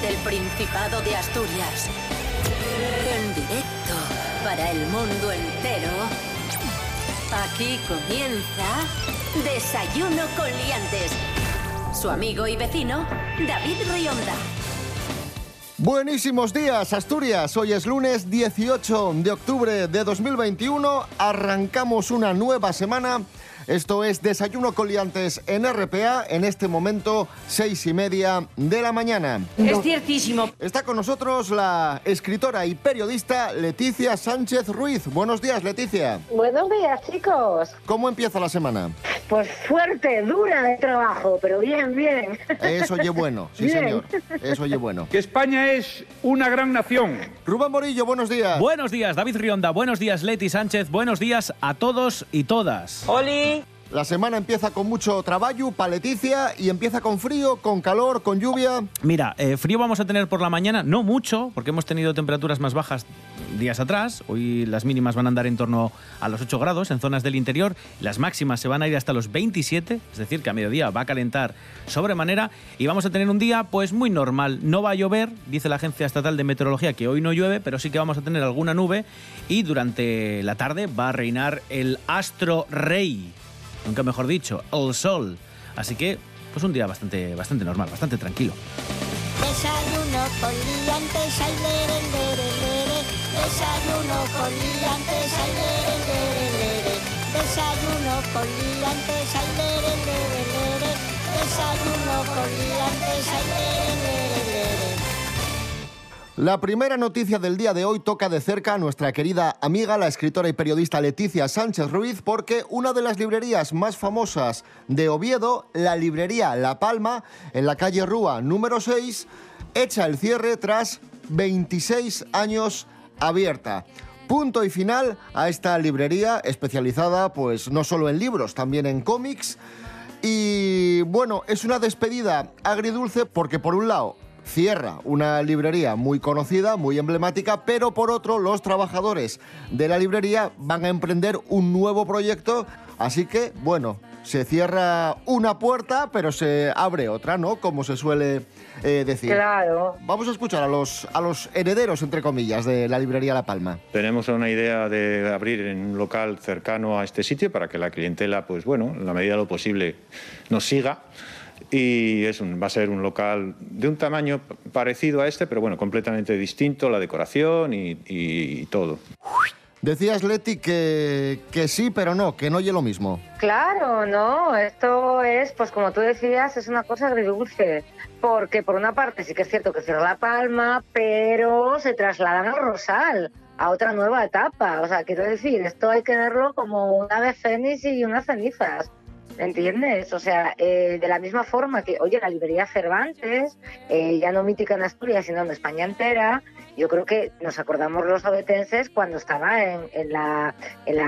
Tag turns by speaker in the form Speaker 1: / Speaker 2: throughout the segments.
Speaker 1: Desde el Principado de Asturias. En directo para el mundo entero. Aquí comienza Desayuno con Liantes. Su amigo y vecino, David Rionda.
Speaker 2: Buenísimos días, Asturias. Hoy es lunes 18 de octubre de 2021. Arrancamos una nueva semana esto es Desayuno Coliantes en RPA, en este momento, seis y media de la mañana.
Speaker 3: Es ciertísimo.
Speaker 2: Está con nosotros la escritora y periodista Leticia Sánchez Ruiz. Buenos días, Leticia.
Speaker 4: Buenos días, chicos.
Speaker 2: ¿Cómo empieza la semana?
Speaker 4: Pues fuerte, dura de trabajo, pero bien, bien.
Speaker 2: Eso oye bueno, sí señor. Eso oye bueno.
Speaker 5: Que España es una gran nación.
Speaker 2: Rubén Morillo, buenos días.
Speaker 6: Buenos días, David Rionda. Buenos días, Leti Sánchez. Buenos días a todos y todas.
Speaker 3: Oli.
Speaker 2: La semana empieza con mucho trabajo, paleticia, y empieza con frío, con calor, con lluvia.
Speaker 6: Mira, eh, frío vamos a tener por la mañana, no mucho, porque hemos tenido temperaturas más bajas días atrás. Hoy las mínimas van a andar en torno a los 8 grados en zonas del interior. Las máximas se van a ir hasta los 27, es decir, que a mediodía va a calentar sobremanera. Y vamos a tener un día pues muy normal. No va a llover, dice la Agencia Estatal de Meteorología que hoy no llueve, pero sí que vamos a tener alguna nube. Y durante la tarde va a reinar el astro rey nunca mejor dicho, el sol. Así que, pues un día bastante, bastante normal, bastante tranquilo.
Speaker 7: Desayuno con liantes, ay, lere, lere, lere. Desayuno con liantes, ay, lere, lere, lere. Desayuno con liantes, ay, lere, lere, lere. Desayuno con liantes, ay, lere, lere.
Speaker 2: La primera noticia del día de hoy toca de cerca a nuestra querida amiga, la escritora y periodista Leticia Sánchez Ruiz, porque una de las librerías más famosas de Oviedo, la librería La Palma, en la calle Rúa número 6, echa el cierre tras 26 años abierta. Punto y final a esta librería especializada pues no solo en libros, también en cómics. Y bueno, es una despedida agridulce porque por un lado cierra una librería muy conocida, muy emblemática, pero por otro los trabajadores de la librería van a emprender un nuevo proyecto, así que bueno, se cierra una puerta, pero se abre otra, ¿no? Como se suele eh, decir.
Speaker 4: Claro.
Speaker 2: Vamos a escuchar a los, a los herederos, entre comillas, de la librería La Palma.
Speaker 8: Tenemos una idea de abrir en un local cercano a este sitio para que la clientela, pues bueno, en la medida de lo posible, nos siga y es un, va a ser un local de un tamaño parecido a este, pero bueno, completamente distinto, la decoración y, y todo.
Speaker 2: Decías, Leti, que, que sí, pero no, que no oye lo mismo.
Speaker 4: Claro, no, esto es, pues como tú decías, es una cosa agridulce, porque por una parte sí que es cierto que cierra La Palma, pero se trasladan a Rosal, a otra nueva etapa. O sea, quiero decir, esto hay que verlo como una ave fénix y unas cenizas. ¿Entiendes? O sea, eh, de la misma forma que, oye, la librería Cervantes, eh, ya no mítica en Asturias, sino en España entera, yo creo que nos acordamos los obetenses cuando estaba en, la,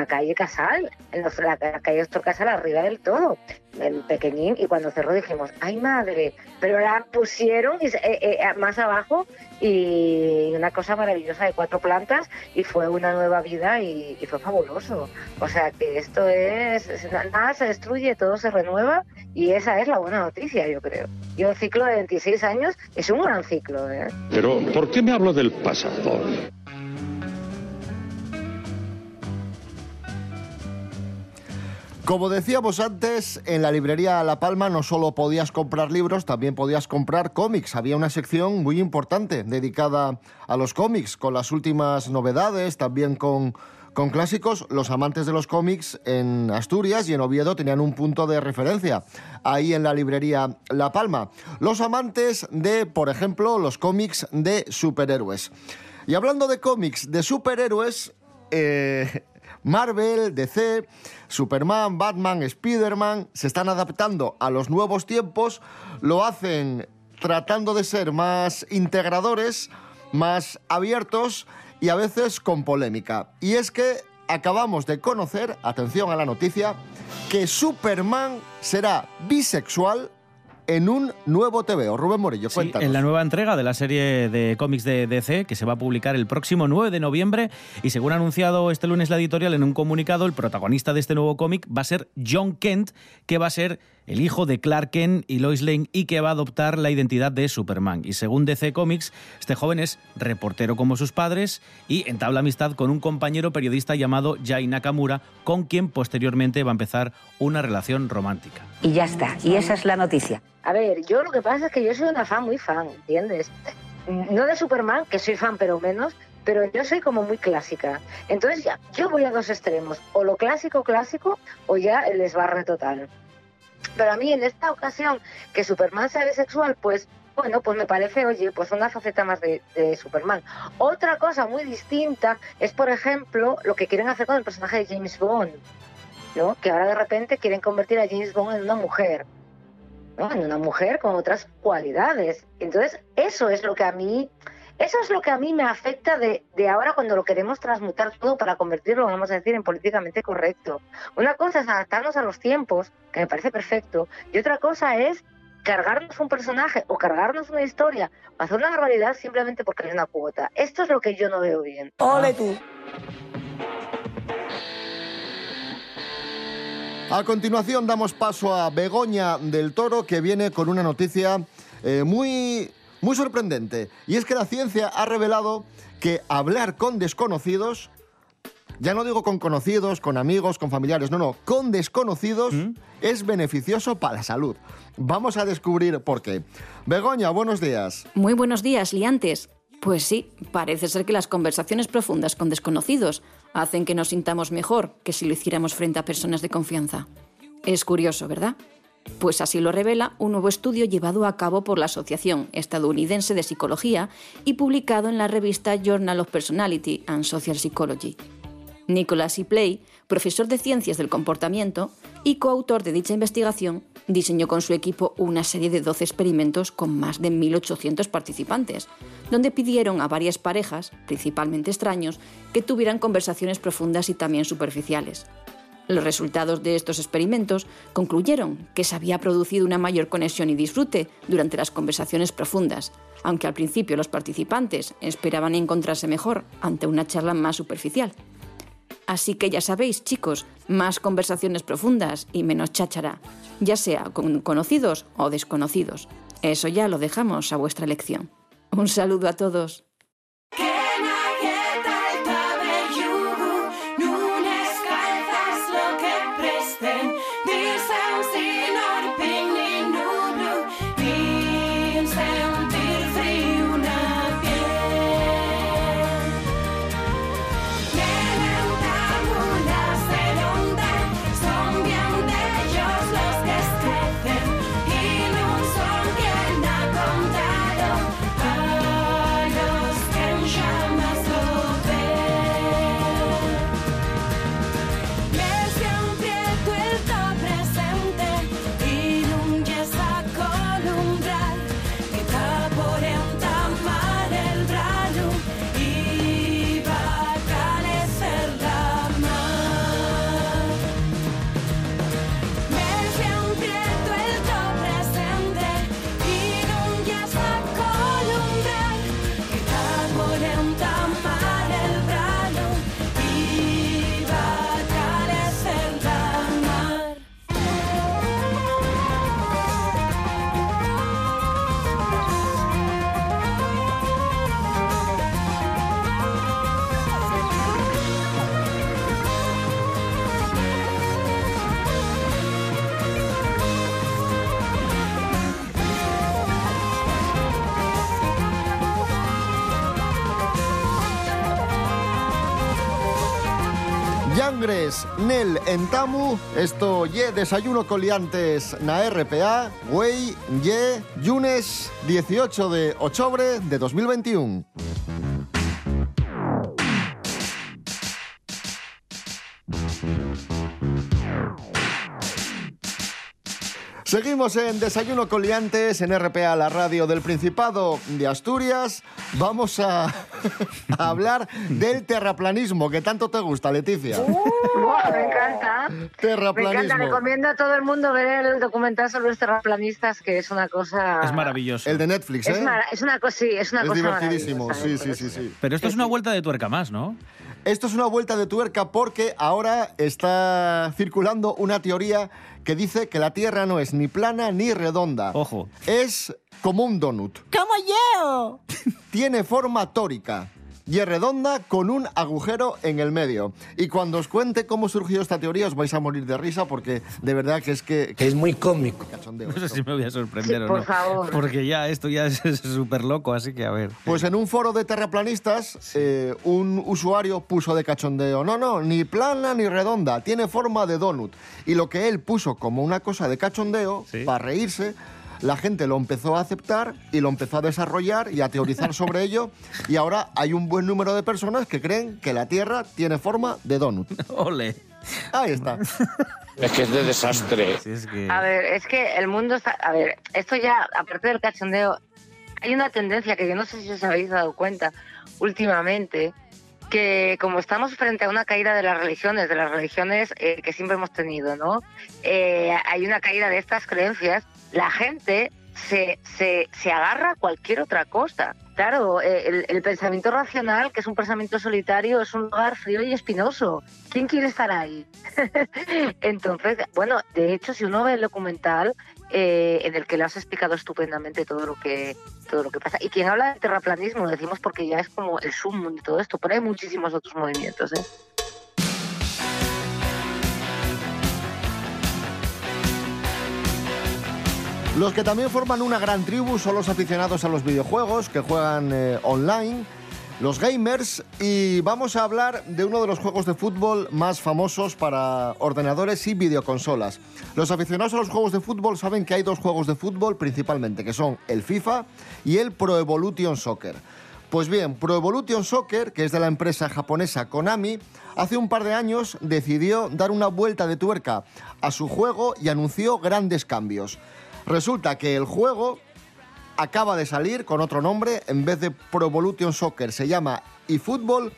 Speaker 4: calle Casal, en la, la calle Ostor Casal, arriba del todo, en pequeñín, y cuando cerró dijimos, ¡ay madre! Pero la pusieron se- eh, eh, más abajo y una cosa maravillosa de cuatro plantas y fue una nueva vida y, fue fabuloso. O sea que esto es, es- nada se destruye, todo se renueva y esa es la buena noticia, yo creo. Y un ciclo de 26 años es un gran ciclo, ¿eh?
Speaker 9: Pero, ¿por qué me hablo del pasado?
Speaker 2: Como decíamos antes, en la librería La Palma no solo podías comprar libros, también podías comprar cómics. Había una sección muy importante dedicada a los cómics, con las últimas novedades, también con, con clásicos. Los amantes de los cómics en Asturias y en Oviedo tenían un punto de referencia ahí en la librería La Palma. Los amantes de, por ejemplo, los cómics de superhéroes. Y hablando de cómics de superhéroes, eh, Marvel, DC, Superman, Batman, Spider-Man se están adaptando a los nuevos tiempos, lo hacen tratando de ser más integradores, más abiertos y a veces con polémica. Y es que acabamos de conocer, atención a la noticia, que Superman será bisexual en un nuevo TVO. Rubén Morillo,
Speaker 6: Sí,
Speaker 2: cuéntanos.
Speaker 6: en la nueva entrega de la serie de cómics de DC, que se va a publicar el próximo 9 de noviembre, y según ha anunciado este lunes la editorial en un comunicado, el protagonista de este nuevo cómic va a ser John Kent, que va a ser el hijo de Clark Kent y Lois Lane y que va a adoptar la identidad de Superman. Y según DC Comics, este joven es reportero como sus padres y entabla amistad con un compañero periodista llamado Jai Nakamura, con quien posteriormente va a empezar una relación romántica.
Speaker 3: Y ya está, y esa es la noticia.
Speaker 4: A ver, yo lo que pasa es que yo soy una fan muy fan, ¿entiendes? No de Superman, que soy fan pero menos, pero yo soy como muy clásica. Entonces ya, yo voy a dos extremos, o lo clásico clásico o ya el desbarre total. Pero a mí en esta ocasión que Superman sea bisexual, pues bueno, pues me parece, oye, pues una faceta más de, de, Superman. Otra cosa muy distinta es, por ejemplo, lo que quieren hacer con el personaje de James Bond, ¿no? Que ahora de repente quieren convertir a James Bond en una mujer, En una mujer con otras cualidades. Entonces, eso es lo que a mí, eso es lo que a mí me afecta de, de ahora cuando lo queremos transmutar todo para convertirlo, vamos a decir, en políticamente correcto. Una cosa es adaptarnos a los tiempos, que me parece perfecto, y otra cosa es cargarnos un personaje o cargarnos una historia o hacer una barbaridad simplemente porque hay una cuota. Esto es lo que yo no veo bien.
Speaker 3: ¡Ole tú!
Speaker 2: A continuación damos paso a Begoña del Toro que viene con una noticia eh, muy, muy sorprendente. Y es que la ciencia ha revelado que hablar con desconocidos, ya no digo con conocidos, con amigos, con familiares, no, no, con desconocidos
Speaker 6: ¿Mm?
Speaker 2: es beneficioso para la salud. Vamos a descubrir por qué. Begoña, buenos días.
Speaker 10: Muy buenos días, liantes. Pues sí, parece ser que las conversaciones profundas con desconocidos hacen que nos sintamos mejor que si lo hiciéramos frente a personas de confianza. Es curioso, ¿verdad? Pues así lo revela un nuevo estudio llevado a cabo por la Asociación Estadounidense de Psicología y publicado en la revista Journal of Personality and Social Psychology. Nicholas E. Play, profesor de Ciencias del Comportamiento y coautor de dicha investigación, diseñó con su equipo una serie de 12 experimentos con más de 1.800 participantes, donde pidieron a varias parejas, principalmente extraños, que tuvieran conversaciones profundas y también superficiales. Los resultados de estos experimentos concluyeron que se había producido una mayor conexión y disfrute durante las conversaciones profundas, aunque al principio los participantes esperaban encontrarse mejor ante una charla más superficial. Así que ya sabéis, chicos, más conversaciones profundas y menos cháchara, ya sea con conocidos o desconocidos. Eso ya lo dejamos a vuestra elección. Un saludo a todos.
Speaker 2: Yangres, Nel Entamu, esto ye desayuno coliantes na RPA, güey, ye, lunes 18 de octubre de 2021. Seguimos en Desayuno Coliantes en RPA, la radio del Principado de Asturias. Vamos a, a hablar del terraplanismo, que tanto te gusta, Leticia.
Speaker 4: Buah, me encanta. Me
Speaker 2: Terraplanismo.
Speaker 4: encanta, recomiendo a todo el mundo ver el documental sobre los terraplanistas, que es una cosa...
Speaker 6: Es maravilloso.
Speaker 2: El de Netflix, ¿eh?
Speaker 4: Es, una cosa, sí, es una
Speaker 2: Es
Speaker 4: cosa
Speaker 2: divertidísimo, sí, sí, sí, sí.
Speaker 6: Pero esto es una vuelta de tuerca más, ¿no?
Speaker 2: Esto es una vuelta de tuerca porque ahora está circulando una teoría que dice que la Tierra no es ni plana ni redonda.
Speaker 6: Ojo.
Speaker 2: Es como un donut.
Speaker 7: ¡Como yo!
Speaker 2: Tiene forma tórica y es redonda con un agujero en el medio. Y cuando os cuente cómo surgió esta teoría os vais a morir de risa porque de verdad que es que...
Speaker 11: Es muy cómico.
Speaker 2: cachondeo
Speaker 6: No sé si me voy a sorprender
Speaker 4: Sí,
Speaker 6: o
Speaker 4: por
Speaker 6: no.
Speaker 4: favor.
Speaker 6: Porque ya esto ya es es súper loco, así que a ver.
Speaker 2: Pues en un foro de terraplanistas, eh, un usuario puso de cachondeo, no, no, ni plana ni redonda, tiene forma de donut. Y lo que él puso como una cosa de cachondeo,
Speaker 6: Sí.
Speaker 2: para reírse, la gente lo empezó a aceptar y lo empezó a desarrollar y a teorizar sobre ello. Y ahora hay un buen número de personas que creen que la Tierra tiene forma de donut.
Speaker 6: Ole.
Speaker 2: Ahí está.
Speaker 9: Es que es de desastre.
Speaker 6: Si es que...
Speaker 4: A ver, es que el mundo está... A ver, esto ya, aparte del cachondeo, hay una tendencia que yo no sé si os habéis dado cuenta últimamente, que como estamos frente a una caída de las religiones, de las religiones eh, que siempre hemos tenido, ¿no? Eh, hay una caída de estas creencias, la gente se, se, se agarra a cualquier otra cosa. Claro, eh, el, pensamiento racional, que es un pensamiento solitario, es un lugar frío y espinoso. ¿Quién quiere estar ahí? Entonces, bueno, de hecho, si uno ve el documental eh, en el que le has explicado estupendamente todo lo que todo lo que pasa, y quien habla de terraplanismo, lo decimos porque ya es como el sumo de todo esto, pero hay muchísimos otros movimientos. ¿eh?
Speaker 2: Los que también forman una gran tribu son los aficionados a los videojuegos que juegan eh, online, los gamers, y vamos a hablar de uno de los juegos de fútbol más famosos para ordenadores y videoconsolas. Los aficionados a los juegos de fútbol saben que hay dos juegos de fútbol principalmente, que son el FIFA y el Pro Evolution Soccer. Pues bien, Pro Evolution Soccer, que es de la empresa japonesa Konami, hace un par de años decidió dar una vuelta de tuerca a su juego y anunció grandes cambios. Resulta que el juego acaba de salir con otro nombre, en vez de Pro Evolution Soccer. Se llama eFootball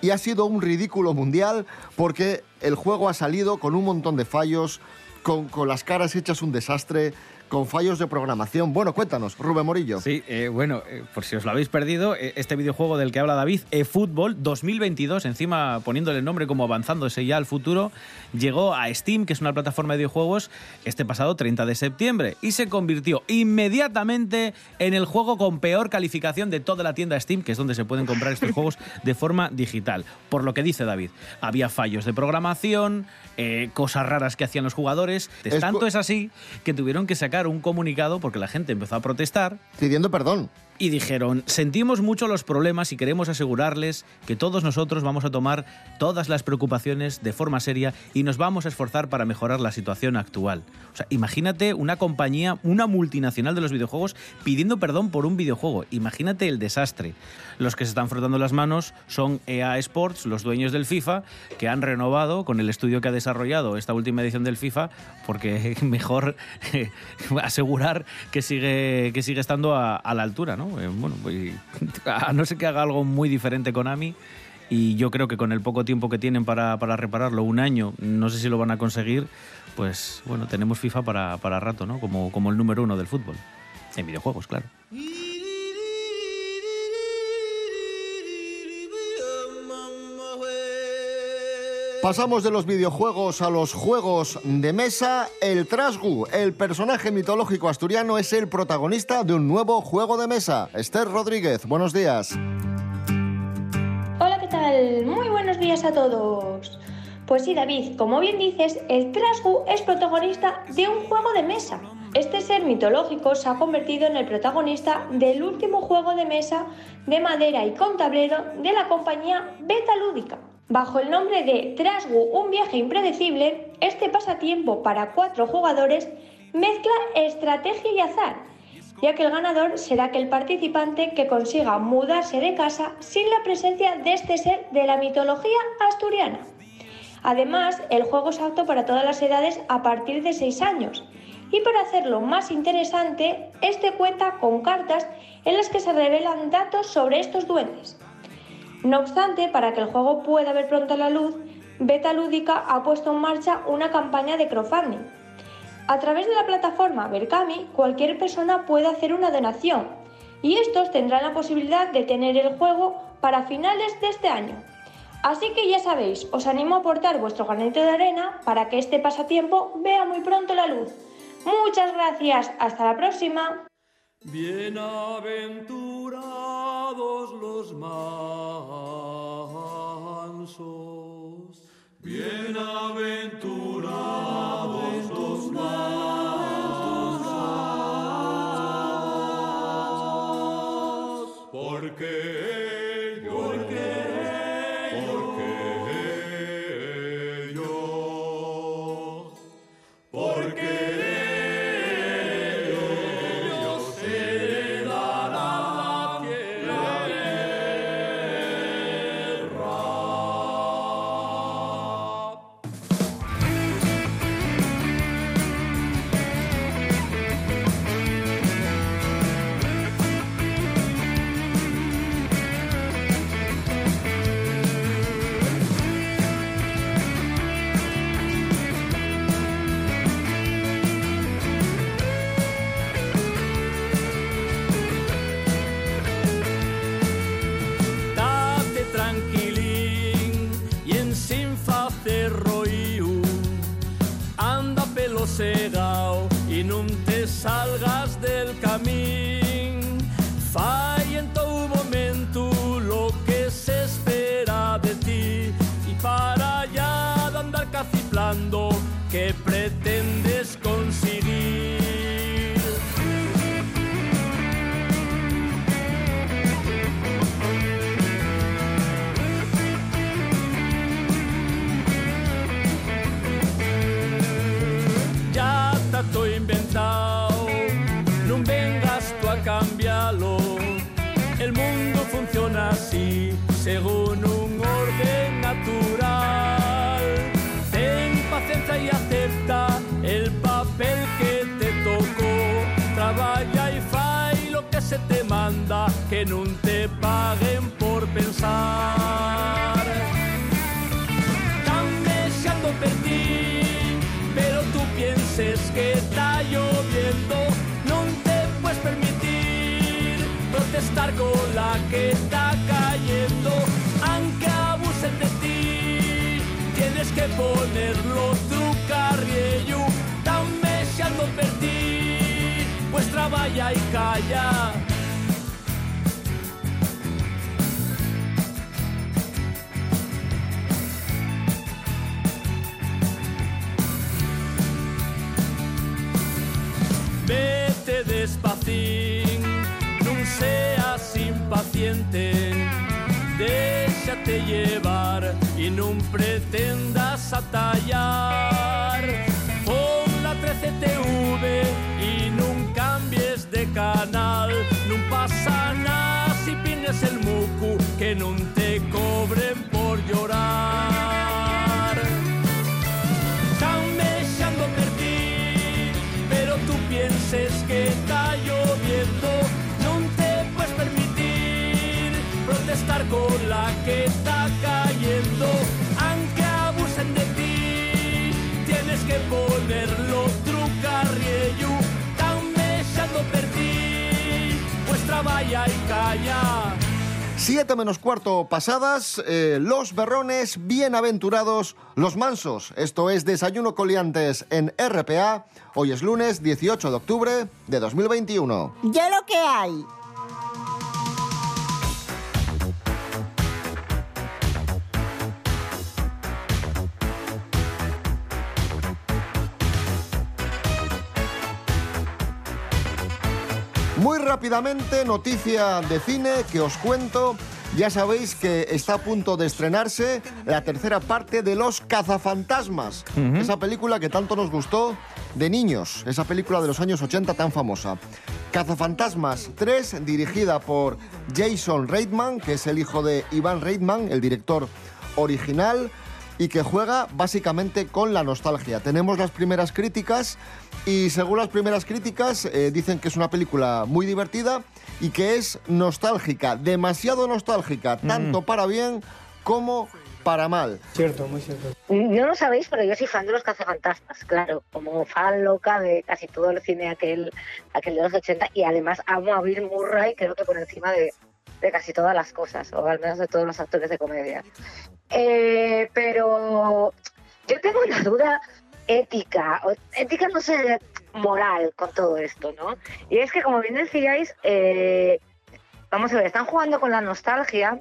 Speaker 2: y ha sido un ridículo mundial porque el juego ha salido con un montón de fallos, con, con las caras hechas un desastre, con fallos de programación. Bueno, cuéntanos, Rubén Morillo.
Speaker 6: Sí, eh, bueno, eh, por si os lo habéis perdido, eh, este videojuego del que habla David, eFootball 2022, encima poniéndole el nombre como avanzándose ya al futuro, llegó a Steam, que es una plataforma de videojuegos, este pasado 30 de septiembre y se convirtió inmediatamente en el juego con peor calificación de toda la tienda Steam, que es donde se pueden comprar estos juegos de forma digital. Por lo que dice David, había fallos de programación, cosas raras que hacían los jugadores.
Speaker 2: Es
Speaker 6: Tanto es así que tuvieron que sacar un comunicado porque la gente empezó a protestar
Speaker 2: Pidiendo perdón.
Speaker 6: Y dijeron, sentimos mucho los problemas y queremos asegurarles que todos nosotros vamos a tomar todas las preocupaciones de forma seria y nos vamos a esforzar para mejorar la situación actual. O sea, imagínate una compañía, una multinacional de los videojuegos pidiendo perdón por un videojuego. Imagínate el desastre. Los que se están frotando las manos son EA Sports, los dueños del FIFA, que han renovado con el estudio que ha desarrollado esta última edición del FIFA, porque mejor eh, asegurar que sigue, que sigue estando a, a la altura, ¿no? Eh, bueno, pues, a no ser que haga algo muy diferente Konami. Y yo creo que con el poco tiempo que tienen para, para repararlo, un año, no sé si lo van a conseguir, pues bueno, tenemos FIFA para, para rato, ¿no? Como, como el número uno del fútbol. En videojuegos, claro.
Speaker 2: Pasamos de los videojuegos a los juegos de mesa. El Trasgu, el personaje mitológico asturiano, es el protagonista de un nuevo juego de mesa. Esther Rodríguez, buenos días.
Speaker 12: Hola, ¿qué tal? Muy buenos días a todos. Pues sí, David, como bien dices, el Trasgu es protagonista de un juego de mesa. Este ser mitológico se ha convertido en el protagonista del último juego de mesa de madera y con tablero de la compañía Beta Lúdica. Bajo el nombre de Trasgu, un viaje impredecible, este pasatiempo para cuatro jugadores mezcla estrategia y azar, ya que el ganador será aquel participante que consiga mudarse de casa sin la presencia de este ser de la mitología asturiana. Además, el juego es apto para todas las edades a partir de 6 años. Y para hacerlo más interesante, este cuenta con cartas en las que se revelan datos sobre estos duendes. No obstante, para que el juego pueda ver pronto la luz, Beta Lúdica ha puesto en marcha una campaña de crowdfunding. A través de la plataforma Berkami, cualquier persona puede hacer una donación y estos tendrán la posibilidad de tener el juego para finales de este año. Así que ya sabéis, os animo a aportar vuestro granito de arena para que este pasatiempo vea muy pronto la luz. Muchas gracias, hasta la próxima.
Speaker 11: Bienaventurados los mansos, bienaventurados los mansos,
Speaker 13: se te manda, que no te paguen por pensar. Tan deseando per ti, pero tú pienses que está lloviendo, no te puedes permitir protestar con la que está cayendo, aunque abusen de ti, tienes que ponerlo tu carriello, tan deseando per ti, pues trabaja y calla. Vete despacín, no seas impaciente, déjate llevar y no pretendas atallar. Que no te cobren por llorar. Están deseando per ti, pero tú pienses que está lloviendo, no te puedes permitir protestar con la que está cayendo, aunque abusen de ti, tienes que ponerlo trucarriello, tan deseando per ti, pues trabaja y calla.
Speaker 2: Siete menos cuarto pasadas, eh, los berrones, bienaventurados, los mansos. Esto es Desayuno Coliantes en RPA. Hoy es lunes 18 de octubre de 2021.
Speaker 14: Ya lo que hay.
Speaker 2: Muy rápidamente, noticia de cine que os cuento. Ya sabéis que está a punto de estrenarse la tercera parte de Los Cazafantasmas. Esa película que tanto nos gustó de niños. Esa película de los años 80 tan famosa. Cazafantasmas 3, dirigida por Jason Reitman, que es el hijo de Ivan Reitman, el director original y que juega básicamente con la nostalgia. Tenemos las primeras críticas y según las primeras críticas eh, dicen que es una película muy divertida y que es nostálgica, demasiado nostálgica, tanto para bien como para mal.
Speaker 15: Cierto, muy cierto.
Speaker 4: No lo sabéis, pero yo soy fan de los cazafantasmas, claro, como fan loca de casi todo el cine aquel, aquel de los 80 y además amo a Bill Murray, creo que por encima de, de casi todas las cosas, o al menos de todos los actores de comedia. Eh, pero yo tengo una duda ética, o- ética no sé, moral con todo esto, ¿no? Y es que, como bien decíais, eh, vamos a ver, están jugando con la nostalgia,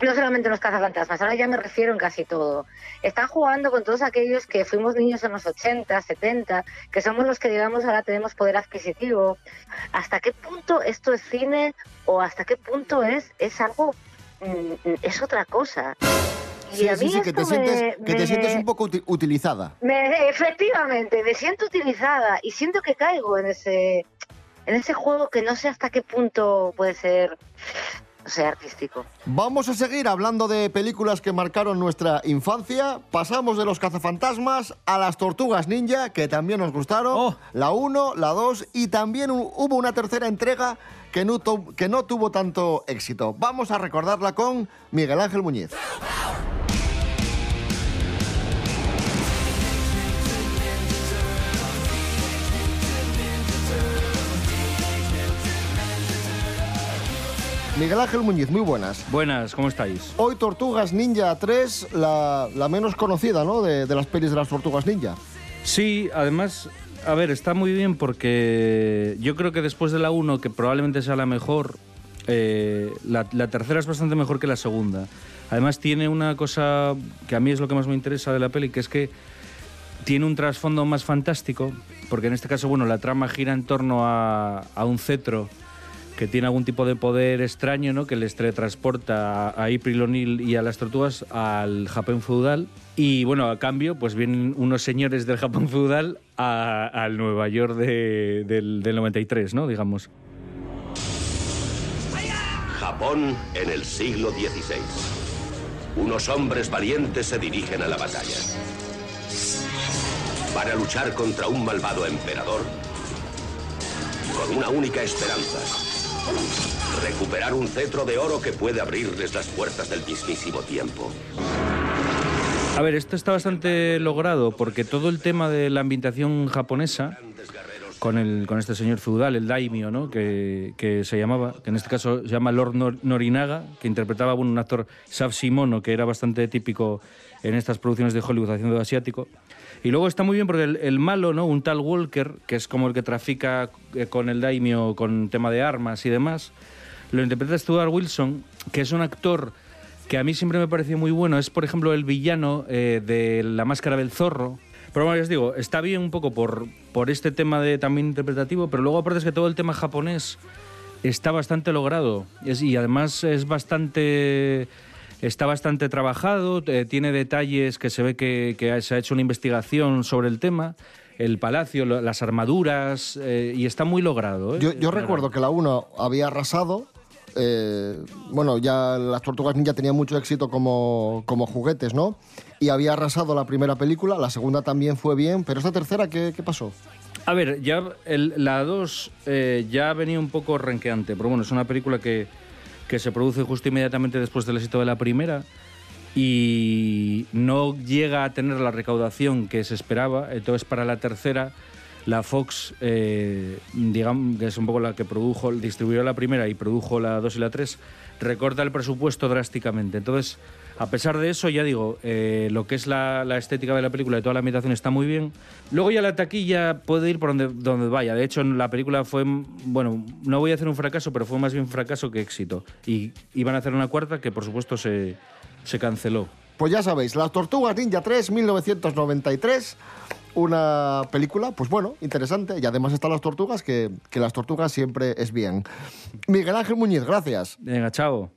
Speaker 4: no solamente en los cazafantasmas, ahora ya me refiero en casi todo. Están jugando con todos aquellos que fuimos niños en los 80, 70, que somos los que, digamos, ahora tenemos poder adquisitivo. ¿Hasta qué punto esto es cine o hasta qué punto es, es algo, mm, es otra cosa? Y
Speaker 2: Sí,
Speaker 4: a
Speaker 2: sí,
Speaker 4: mí
Speaker 2: sí, que te
Speaker 4: me-
Speaker 2: sientes, que te sientes un poco uti- utilizada.
Speaker 4: me- efectivamente, me siento utilizada y siento que caigo en ese, en ese juego que no sé hasta qué punto puede ser, sé, artístico.
Speaker 2: Vamos a seguir hablando de películas que marcaron nuestra infancia. Pasamos de los cazafantasmas a las tortugas ninja, que también nos gustaron.
Speaker 6: Oh.
Speaker 2: La 1, la 2 y también hu- hubo una tercera entrega que no, que no tuvo tanto éxito. Vamos a recordarla con Miguel Ángel Muñiz. Miguel Ángel Muñiz, muy buenas.
Speaker 14: Buenas, ¿cómo estáis?
Speaker 2: Hoy Tortugas Ninja 3, la, la menos conocida, ¿no? De, de las pelis de las Tortugas Ninja.
Speaker 14: Sí, además, a ver, está muy bien porque yo creo que después de la 1, que probablemente sea la mejor, eh, la, la tercera es bastante mejor que la segunda. Además tiene una cosa que a mí es lo que más me interesa de la peli, que es que tiene un trasfondo más fantástico, porque en este caso, bueno, la trama gira en torno a, a un cetro que tiene algún tipo de poder extraño, ¿no? Que les teletransporta a, April O'Neil y a las tortugas al Japón feudal. Y bueno, a cambio, pues vienen unos señores del Japón feudal al Nueva York de- del, del 93, ¿no? Digamos.
Speaker 15: Japón en el siglo XVI. Unos hombres valientes se dirigen a la batalla. Van a luchar contra un malvado emperador con una única esperanza. Recuperar un cetro de oro que puede abrirles las puertas del mismísimo tiempo.
Speaker 14: A ver, esto está bastante logrado porque todo el tema de la ambientación japonesa, con, el, con este señor feudal, el daimyo, ¿no? que, que se llamaba, que en este caso se llama Lord Nor- Norinaga, que interpretaba bueno, un actor Saf Shimono, que era bastante típico en estas producciones de Hollywood haciendo asiático. Y luego está muy bien porque el, malo, ¿no? un tal Walker, que es como el que trafica eh, con el daimyo, con tema de armas y demás, lo interpreta Stuart Wilson, que es un actor que a mí siempre me pareció muy bueno. Es, por ejemplo, el villano eh, de La Máscara del Zorro. Pero bueno, ya os digo, está bien un poco por, por este tema de también interpretativo, pero luego aparte es que todo el tema japonés está bastante logrado. Y además es bastante... Está bastante trabajado, eh, tiene detalles que se ve que, que se ha hecho una investigación sobre el tema, el palacio, lo- las armaduras, eh, y está muy logrado. ¿eh?
Speaker 2: Yo, yo recuerdo que la 1 había arrasado. eh, bueno, ya las Tortugas Ninja tenían mucho éxito como, como juguetes, ¿no? Y había arrasado la primera película, la segunda también fue bien, pero esta tercera, ¿qué, qué pasó?
Speaker 14: A ver, ya el- la 2 eh, ya venía un poco renqueante, pero bueno, es una película que, que se produce justo inmediatamente después del éxito de la primera y no llega a tener la recaudación que se esperaba, entonces para la tercera la Fox, eh, digamos, que es un poco la que produjo, distribuyó la primera y produjo la 2 y la 3, recorta el presupuesto drásticamente. Entonces, a pesar de eso, ya digo, eh, lo que es la, la estética de la película y toda la ambientación está muy bien. Luego ya la taquilla puede ir por donde, donde vaya. De hecho, la película fue, bueno, no voy a hacer un fracaso, pero fue más bien fracaso que éxito. Y iban a hacer una cuarta que, por supuesto, se, se canceló.
Speaker 2: Pues ya sabéis, Las Tortugas Ninja 3, 1993, una película, pues bueno, interesante. Y además están las tortugas, que, que las tortugas siempre es bien. Miguel Ángel Muñiz, gracias.
Speaker 14: Venga, chao.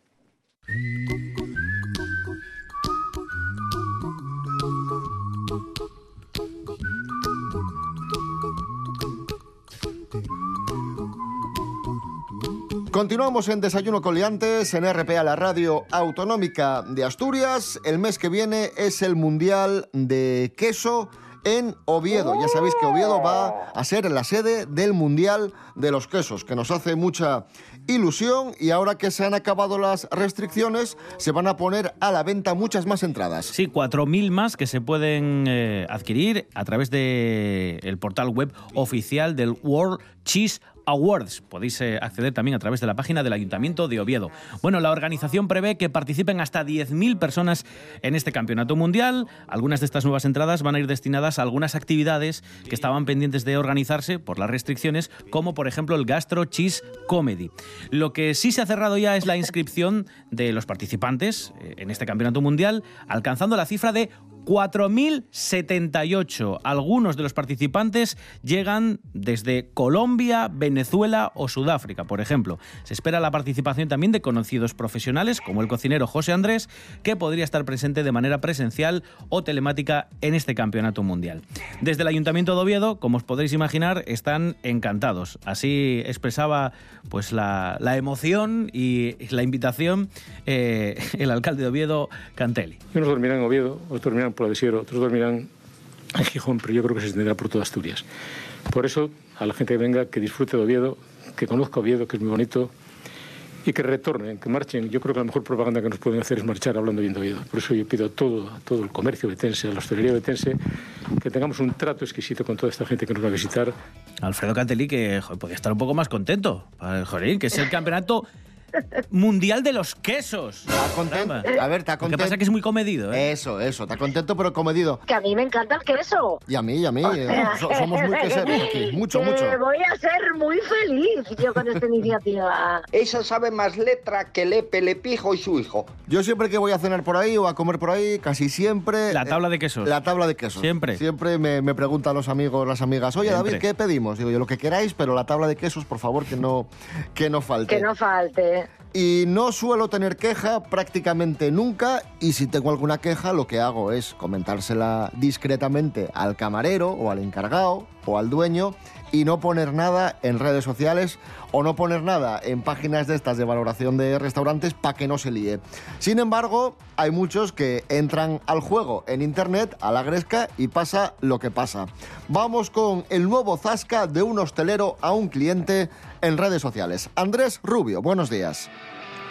Speaker 2: Continuamos en Desayuno con Liantes, en RPA, la radio autonómica de Asturias. El mes que viene es el Mundial de Queso en Oviedo. Ya sabéis que Oviedo va a ser la sede del Mundial de los Quesos, que nos hace mucha ilusión y ahora que se han acabado las restricciones, se van a poner a la venta muchas más entradas.
Speaker 6: Sí, 4.000 más que se pueden eh, adquirir a través del el portal web oficial del World Cheese Awards. Podéis eh, acceder también a través de la página del Ayuntamiento de Oviedo. Bueno, la organización prevé que participen hasta 10.000 personas en este campeonato mundial. Algunas de estas nuevas entradas van a ir destinadas a algunas actividades que estaban pendientes de organizarse por las restricciones, como por ejemplo el Gastro Cheese Comedy. Lo que sí se ha cerrado ya es la inscripción de los participantes eh, en este campeonato mundial, alcanzando la cifra de 4.078. Algunos de los participantes llegan desde Colombia, Venezuela o Sudáfrica, por ejemplo. Se espera la participación también de conocidos profesionales, como el cocinero José Andrés, que podría estar presente de manera presencial o telemática en este campeonato mundial. Desde el Ayuntamiento de Oviedo, como os podréis imaginar, están encantados. Así expresaba pues la, la emoción y la invitación eh, el alcalde de Oviedo, Cantelli.
Speaker 16: Unos dormirán en Oviedo, otros dormirán por Adesiero, otros dormirán en Gijón, pero yo creo que se extenderá por toda Asturias. Por eso, a la gente que venga, que disfrute de Oviedo, que conozca Oviedo, que es muy bonito, y que retornen, que marchen. Yo creo que la mejor propaganda que nos pueden hacer es marchar hablando bien de Oviedo. Por eso yo pido a todo, a todo el comercio betense, a la hostelería betense, que tengamos un trato exquisito con toda esta gente que nos va a visitar.
Speaker 6: Alfredo Cantelli, que joder, podía estar un poco más contento. Joder, que es el campeonato mundial de los quesos.
Speaker 2: Está contento. A ver, está
Speaker 6: Lo que
Speaker 2: contento.
Speaker 6: pasa es que es muy comedido, ¿eh?
Speaker 2: Eso, eso, está contento pero comedido.
Speaker 4: Que a mí me encanta el queso.
Speaker 2: Y a mí, y a mí. eh, so- somos muy queseros aquí. Mucho,
Speaker 4: Que
Speaker 2: mucho.
Speaker 4: Voy a ser muy feliz yo con esta iniciativa.
Speaker 9: Esa sabe más letra que Lepe, Lepijo y su hijo.
Speaker 2: Yo siempre que voy a cenar por ahí o a comer por ahí, casi siempre...
Speaker 6: La tabla de quesos.
Speaker 2: La tabla de quesos.
Speaker 6: Siempre.
Speaker 2: Siempre me, me preguntan los amigos, las amigas, oye
Speaker 6: Siempre.
Speaker 2: David, ¿qué pedimos? Digo yo, lo que queráis, pero la tabla de quesos, por favor, que no, que no falte.
Speaker 4: Que no falte.
Speaker 2: Y no suelo tener queja prácticamente nunca y si tengo alguna queja lo que hago es comentársela discretamente al camarero o al encargado o al dueño y no poner nada en redes sociales o no poner nada en páginas de estas de valoración de restaurantes para que no se líe. Sin embargo, hay muchos que entran al juego en internet a la gresca y pasa lo que pasa. Vamos con el nuevo zasca de un hostelero a un cliente en redes sociales. Andrés Rubio, buenos días.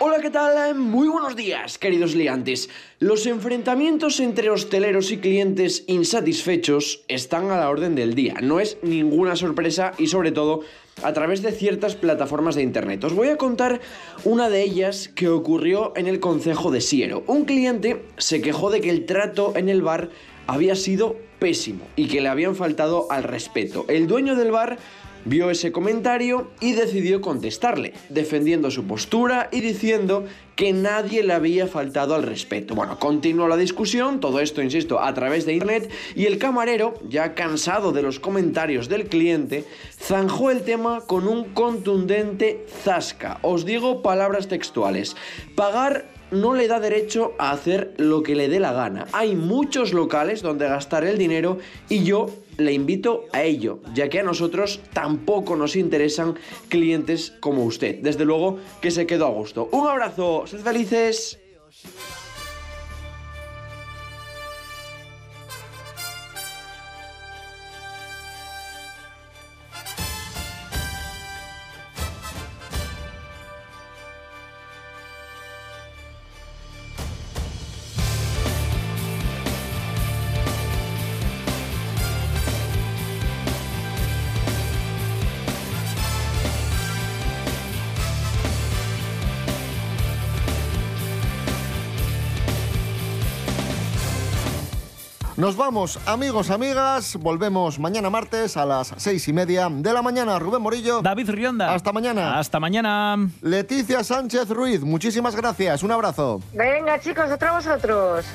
Speaker 17: Hola, ¿qué tal? Muy buenos días, queridos liantes. Los enfrentamientos entre hosteleros y clientes insatisfechos están a la orden del día. No es ninguna sorpresa y sobre todo a través de ciertas plataformas de internet. Os voy a contar una de ellas que ocurrió en el concejo de Siero. Un cliente se quejó de que el trato en el bar había sido pésimo y que le habían faltado al respeto. El dueño del bar vio ese comentario y decidió contestarle, defendiendo su postura y diciendo que nadie le había faltado al respeto. Bueno, continuó la discusión, todo esto, insisto, a través de internet, y el camarero, ya cansado de los comentarios del cliente, zanjó el tema con un contundente zasca. Os digo palabras textuales. Pagar no le da derecho a hacer lo que le dé la gana. Hay muchos locales donde gastar el dinero y yo le invito a ello, ya que a nosotros tampoco nos interesan clientes como usted. Desde luego que se quedó a gusto. Un abrazo, sed felices.
Speaker 2: Vamos, amigos, amigas. Volvemos mañana martes a las seis y media de la mañana. Rubén Morillo.
Speaker 6: David Rionda.
Speaker 2: Hasta mañana.
Speaker 6: Hasta mañana.
Speaker 2: Leticia Sánchez Ruiz, muchísimas gracias. Un abrazo.
Speaker 4: Venga, chicos, otro a vosotros.